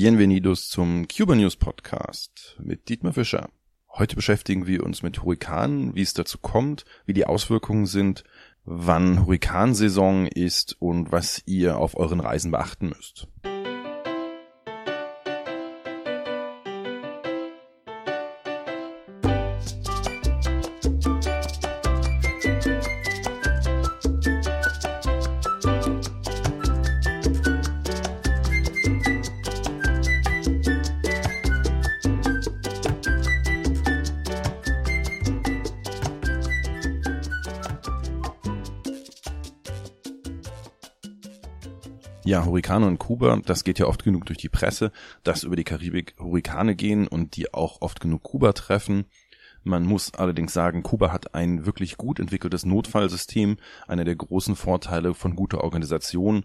Bienvenidos zum Cuba News Podcast mit Dietmar Fischer. Heute beschäftigen wir uns mit Hurrikanen, wie es dazu kommt, wie die Auswirkungen sind, wann Hurrikansaison ist und was ihr auf euren Reisen beachten müsst. Ja, Hurrikane in Kuba, das geht ja oft genug durch die Presse, dass über die Karibik Hurrikane gehen und die auch oft genug Kuba treffen. Man muss allerdings sagen, Kuba hat ein wirklich gut entwickeltes Notfallsystem, einer der großen Vorteile von guter Organisation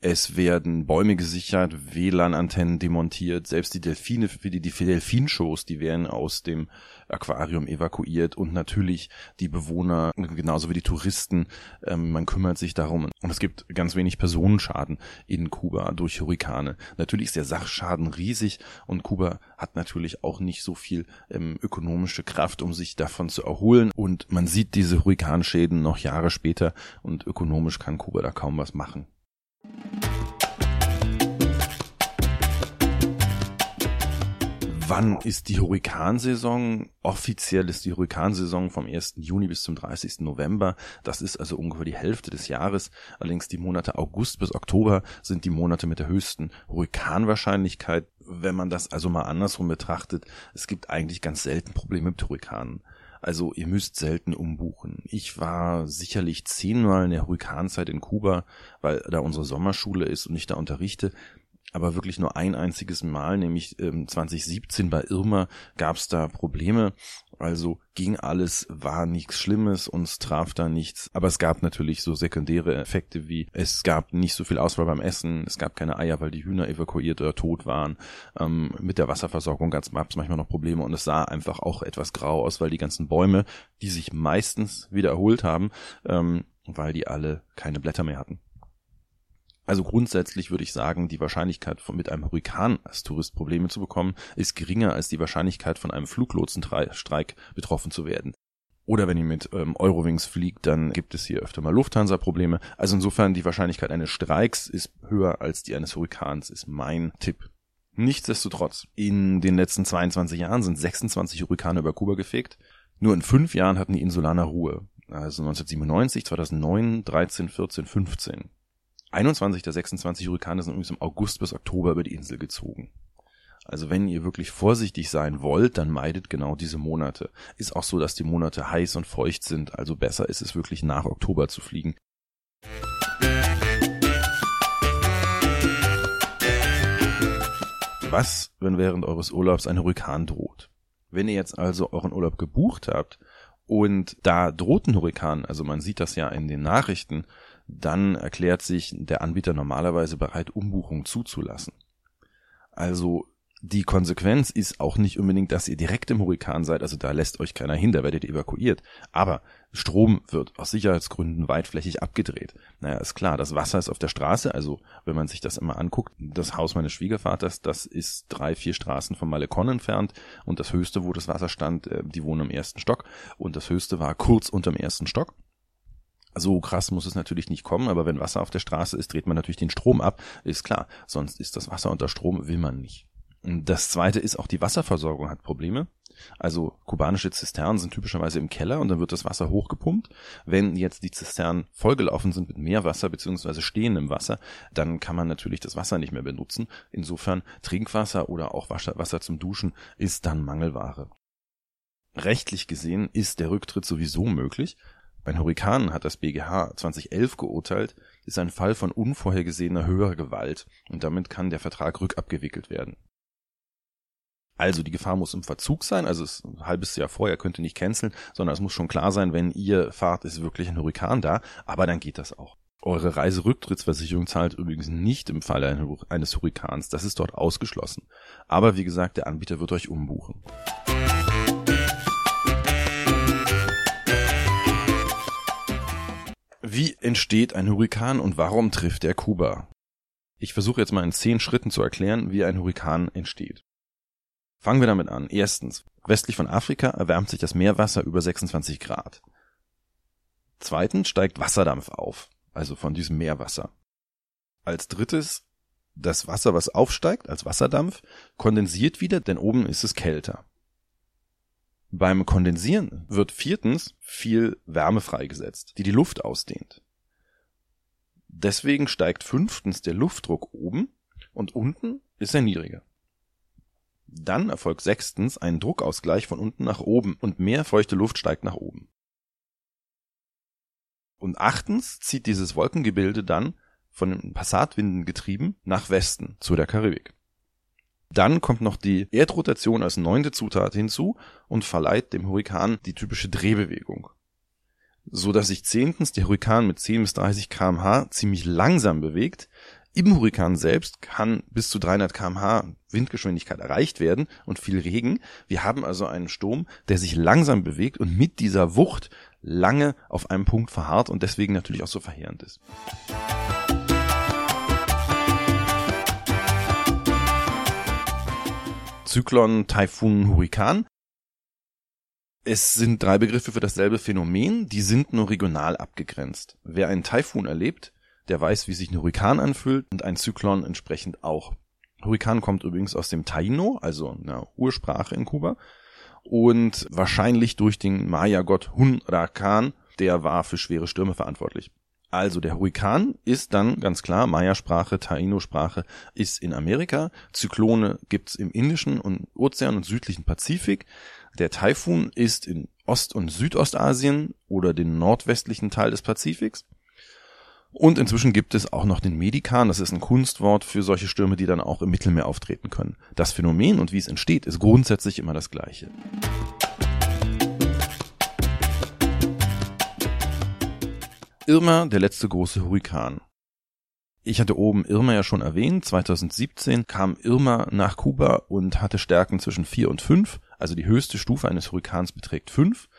es werden Bäume gesichert, WLAN-Antennen demontiert, selbst die Delfine, die, die Delfinshows, die werden aus dem Aquarium evakuiert und natürlich die Bewohner, genauso wie die Touristen, ähm, man kümmert sich darum. Und es gibt ganz wenig Personenschaden in Kuba durch Hurrikane. Natürlich ist der Sachschaden riesig und Kuba hat natürlich auch nicht so viel ähm, ökonomische Kraft, um sich davon zu erholen. Und man sieht diese Hurrikanschäden noch Jahre später und ökonomisch kann Kuba da kaum was machen. Wann ist die Hurrikansaison? Offiziell ist die Hurrikansaison vom 1. Juni bis zum 30. November. Das ist also ungefähr die Hälfte des Jahres. Allerdings die Monate August bis Oktober sind die Monate mit der höchsten Hurrikanwahrscheinlichkeit. Wenn man das also mal andersrum betrachtet, es gibt eigentlich ganz selten Probleme mit Hurrikanen. Also ihr müsst selten umbuchen. Ich war sicherlich zehnmal in der Hurrikanzeit in Kuba, weil da unsere Sommerschule ist und ich da unterrichte aber wirklich nur ein einziges Mal, nämlich ähm, 2017 bei Irma gab es da Probleme. Also ging alles, war nichts Schlimmes, uns traf da nichts. Aber es gab natürlich so sekundäre Effekte wie es gab nicht so viel Auswahl beim Essen, es gab keine Eier, weil die Hühner evakuiert oder tot waren. Ähm, mit der Wasserversorgung gab es manchmal noch Probleme und es sah einfach auch etwas grau aus, weil die ganzen Bäume, die sich meistens wieder erholt haben, ähm, weil die alle keine Blätter mehr hatten. Also grundsätzlich würde ich sagen, die Wahrscheinlichkeit von mit einem Hurrikan als Tourist Probleme zu bekommen, ist geringer als die Wahrscheinlichkeit von einem Fluglotsenstreik betroffen zu werden. Oder wenn ihr mit ähm, Eurowings fliegt, dann gibt es hier öfter mal Lufthansa-Probleme. Also insofern die Wahrscheinlichkeit eines Streiks ist höher als die eines Hurrikans, ist mein Tipp. Nichtsdestotrotz, in den letzten 22 Jahren sind 26 Hurrikane über Kuba gefegt. Nur in fünf Jahren hatten die Insulaner Ruhe. Also 1997, 2009, 13, 14, 15. 21 der 26 Hurrikane sind übrigens im August bis Oktober über die Insel gezogen. Also wenn ihr wirklich vorsichtig sein wollt, dann meidet genau diese Monate. Ist auch so, dass die Monate heiß und feucht sind, also besser ist es wirklich nach Oktober zu fliegen. Was, wenn während eures Urlaubs ein Hurrikan droht? Wenn ihr jetzt also euren Urlaub gebucht habt und da droht ein Hurrikan, also man sieht das ja in den Nachrichten, dann erklärt sich der Anbieter normalerweise bereit, Umbuchungen zuzulassen. Also die Konsequenz ist auch nicht unbedingt, dass ihr direkt im Hurrikan seid, also da lässt euch keiner hin, da werdet ihr evakuiert. Aber Strom wird aus Sicherheitsgründen weitflächig abgedreht. Naja, ist klar, das Wasser ist auf der Straße, also wenn man sich das immer anguckt, das Haus meines Schwiegervaters, das ist drei, vier Straßen vom Malekon entfernt und das höchste, wo das Wasser stand, äh, die wohnen im ersten Stock und das höchste war kurz unterm ersten Stock. So krass muss es natürlich nicht kommen, aber wenn Wasser auf der Straße ist, dreht man natürlich den Strom ab, ist klar. Sonst ist das Wasser unter Strom, will man nicht. Das zweite ist auch die Wasserversorgung hat Probleme. Also kubanische Zisternen sind typischerweise im Keller und dann wird das Wasser hochgepumpt. Wenn jetzt die Zisternen vollgelaufen sind mit Meerwasser beziehungsweise stehendem Wasser, dann kann man natürlich das Wasser nicht mehr benutzen. Insofern Trinkwasser oder auch Wasser zum Duschen ist dann Mangelware. Rechtlich gesehen ist der Rücktritt sowieso möglich, ein Hurrikan hat das BGH 2011 geurteilt, ist ein Fall von unvorhergesehener höherer Gewalt und damit kann der Vertrag rückabgewickelt werden. Also die Gefahr muss im Verzug sein, also es ein halbes Jahr vorher könnt ihr nicht canceln, sondern es muss schon klar sein, wenn ihr fahrt, ist wirklich ein Hurrikan da, aber dann geht das auch. Eure Reiserücktrittsversicherung zahlt übrigens nicht im Falle eines Hurrikans, das ist dort ausgeschlossen. Aber wie gesagt, der Anbieter wird euch umbuchen. Wie entsteht ein Hurrikan und warum trifft er Kuba? Ich versuche jetzt mal in zehn Schritten zu erklären, wie ein Hurrikan entsteht. Fangen wir damit an. Erstens, westlich von Afrika erwärmt sich das Meerwasser über 26 Grad. Zweitens steigt Wasserdampf auf, also von diesem Meerwasser. Als drittes, das Wasser, was aufsteigt als Wasserdampf, kondensiert wieder, denn oben ist es kälter. Beim Kondensieren wird viertens viel Wärme freigesetzt, die die Luft ausdehnt. Deswegen steigt fünftens der Luftdruck oben und unten ist er niedriger. Dann erfolgt sechstens ein Druckausgleich von unten nach oben und mehr feuchte Luft steigt nach oben. Und achtens zieht dieses Wolkengebilde dann von den Passatwinden getrieben nach Westen zu der Karibik. Dann kommt noch die Erdrotation als neunte Zutat hinzu und verleiht dem Hurrikan die typische Drehbewegung. So dass sich zehntens der Hurrikan mit 10 bis 30 kmh ziemlich langsam bewegt. Im Hurrikan selbst kann bis zu 300 kmh Windgeschwindigkeit erreicht werden und viel Regen. Wir haben also einen Sturm, der sich langsam bewegt und mit dieser Wucht lange auf einem Punkt verharrt und deswegen natürlich auch so verheerend ist. Zyklon, Taifun, Hurrikan. Es sind drei Begriffe für dasselbe Phänomen, die sind nur regional abgegrenzt. Wer einen Taifun erlebt, der weiß, wie sich ein Hurrikan anfühlt und ein Zyklon entsprechend auch. Hurrikan kommt übrigens aus dem Taino, also einer Ursprache in Kuba, und wahrscheinlich durch den Maya-Gott Hunrakan, der war für schwere Stürme verantwortlich. Also der Hurrikan ist dann ganz klar, Maya-Sprache, Taino-Sprache ist in Amerika, Zyklone gibt's im Indischen und Ozean und südlichen Pazifik. Der Taifun ist in Ost- und Südostasien oder den nordwestlichen Teil des Pazifiks. Und inzwischen gibt es auch noch den Medikan, das ist ein Kunstwort für solche Stürme, die dann auch im Mittelmeer auftreten können. Das Phänomen und wie es entsteht, ist grundsätzlich immer das gleiche. Irma, der letzte große Hurrikan. Ich hatte oben Irma ja schon erwähnt. 2017 kam Irma nach Kuba und hatte Stärken zwischen 4 und 5. Also die höchste Stufe eines Hurrikans beträgt 5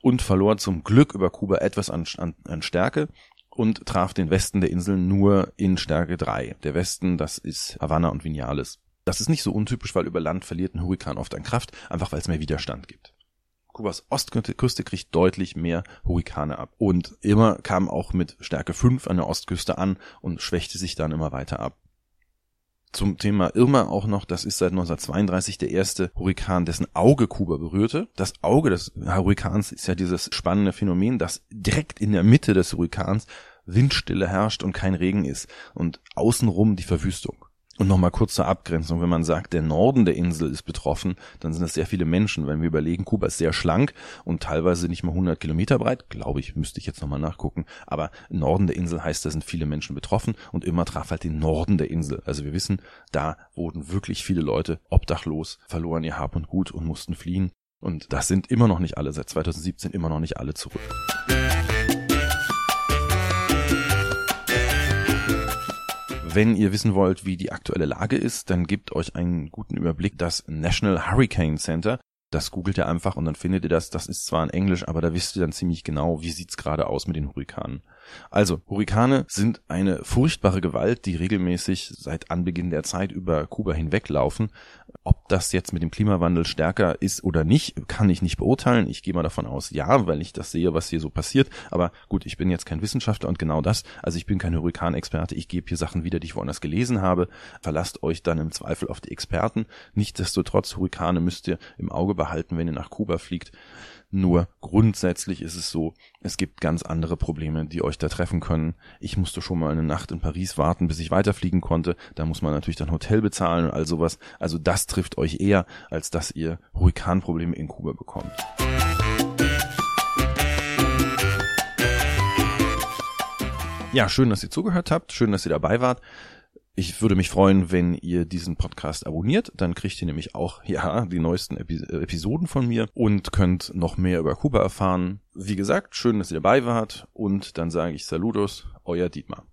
und verlor zum Glück über Kuba etwas an, an, an Stärke und traf den Westen der Insel nur in Stärke 3. Der Westen, das ist Havanna und Vinales. Das ist nicht so untypisch, weil über Land verliert ein Hurrikan oft an Kraft, einfach weil es mehr Widerstand gibt. Kubas Ostküste kriegt deutlich mehr Hurrikane ab. Und immer kam auch mit Stärke 5 an der Ostküste an und schwächte sich dann immer weiter ab. Zum Thema Irma auch noch, das ist seit 1932 der erste Hurrikan, dessen Auge Kuba berührte. Das Auge des Hurrikans ist ja dieses spannende Phänomen, dass direkt in der Mitte des Hurrikans Windstille herrscht und kein Regen ist und außenrum die Verwüstung. Und nochmal kurz zur Abgrenzung, wenn man sagt, der Norden der Insel ist betroffen, dann sind es sehr viele Menschen. Wenn wir überlegen, Kuba ist sehr schlank und teilweise nicht mal 100 Kilometer breit, glaube ich, müsste ich jetzt nochmal nachgucken. Aber Norden der Insel heißt, da sind viele Menschen betroffen und immer traf halt den Norden der Insel. Also wir wissen, da wurden wirklich viele Leute obdachlos, verloren ihr Hab und Gut und mussten fliehen. Und das sind immer noch nicht alle, seit 2017 immer noch nicht alle zurück. Wenn ihr wissen wollt, wie die aktuelle Lage ist, dann gebt euch einen guten Überblick das National Hurricane Center. Das googelt ihr einfach und dann findet ihr das. Das ist zwar in Englisch, aber da wisst ihr dann ziemlich genau, wie sieht's gerade aus mit den Hurrikanen. Also, Hurrikane sind eine furchtbare Gewalt, die regelmäßig seit Anbeginn der Zeit über Kuba hinweglaufen. Ob das jetzt mit dem Klimawandel stärker ist oder nicht, kann ich nicht beurteilen. Ich gehe mal davon aus, ja, weil ich das sehe, was hier so passiert. Aber gut, ich bin jetzt kein Wissenschaftler und genau das. Also ich bin kein Hurrikanexperte. Ich gebe hier Sachen wieder, die ich woanders gelesen habe. Verlasst euch dann im Zweifel auf die Experten. Nichtsdestotrotz, Hurrikane müsst ihr im Auge behalten, wenn ihr nach Kuba fliegt. Nur grundsätzlich ist es so, es gibt ganz andere Probleme, die euch da treffen können. Ich musste schon mal eine Nacht in Paris warten, bis ich weiterfliegen konnte. Da muss man natürlich dann Hotel bezahlen und all sowas. Also das trifft euch eher, als dass ihr Hurrikanprobleme in Kuba bekommt. Ja, schön, dass ihr zugehört habt. Schön, dass ihr dabei wart. Ich würde mich freuen, wenn ihr diesen Podcast abonniert. Dann kriegt ihr nämlich auch, ja, die neuesten Epi Episoden von mir und könnt noch mehr über Kuba erfahren. Wie gesagt, schön, dass ihr dabei wart und dann sage ich Saludos, euer Dietmar.